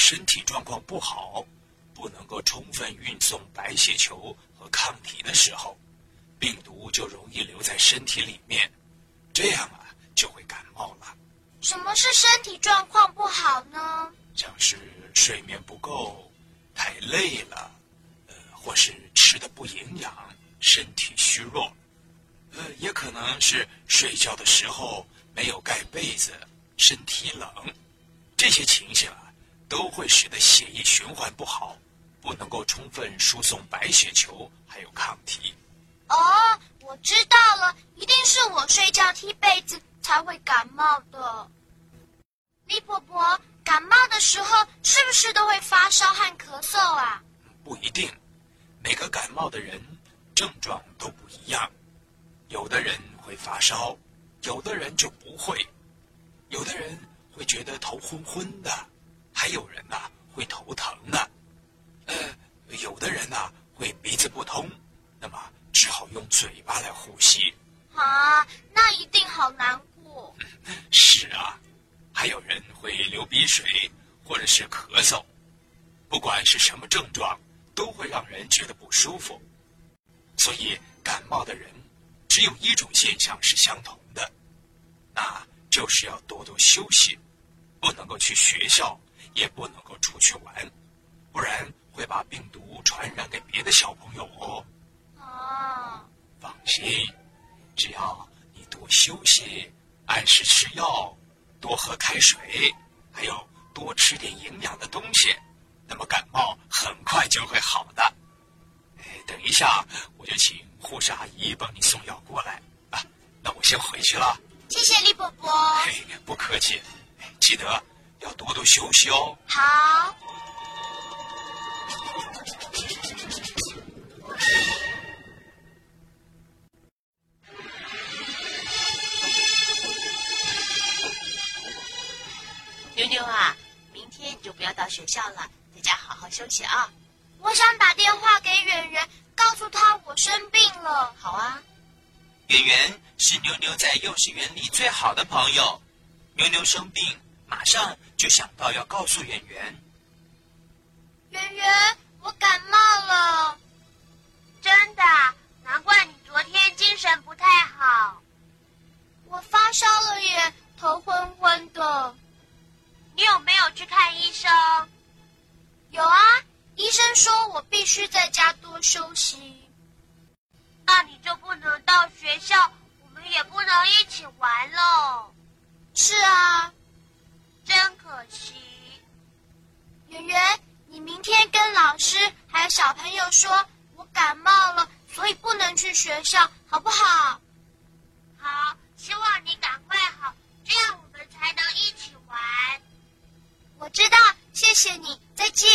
身体状况不好。不能够充分运送白血球和抗体的时候，病毒就容易留在身体里面，这样啊就会感冒了。什么是身体状况不好呢？像是睡眠不够、太累了，呃，或是吃的不营养、身体虚弱，呃，也可能是睡觉的时候没有盖被子、身体冷，这些情形啊都会使得血液循环不好。不能够充分输送白血球，还有抗体。哦，我知道了，一定是我睡觉踢被子才会感冒的。李婆婆，感冒的时候是不是都会发烧和咳嗽啊？不一定，每个感冒的人症状都不一样。有的人会发烧，有的人就不会。有的人会觉得头昏昏的，还有人呐会头疼呢。呃，有的人呢会鼻子不通，那么只好用嘴巴来呼吸。啊，那一定好难过。是啊，还有人会流鼻水或者是咳嗽，不管是什么症状，都会让人觉得不舒服。所以感冒的人只有一种现象是相同的，那就是要多多休息，不能够去学校，也不能够出去玩，不然。会把病毒传染给别的小朋友哦。啊，放心，只要你多休息，按时吃药，多喝开水，还有多吃点营养的东西，那么感冒很快就会好的。哎，等一下，我就请护士阿姨帮你送药过来啊。那我先回去了。谢谢李伯伯。嘿，不客气。记得要多多休息哦。好。妞妞啊，明天就不要到学校了，在家好好休息啊！我想打电话给圆圆，告诉他我生病了。好啊，圆圆是妞妞在幼稚园里最好的朋友，妞妞生病，马上就想到要告诉圆圆。圆圆，我感冒了。真的？难怪你昨天精神不太好。我发烧了耶，头昏昏的。你有没有去看医生？有啊，医生说我必须在家多休息。那你就不能到学校，我们也不能一起玩喽。是啊，小朋友说。我感冒了，所以不能去学校，好不好？好，希望你赶快好，这样我们才能一起玩。我知道，谢谢你，再见，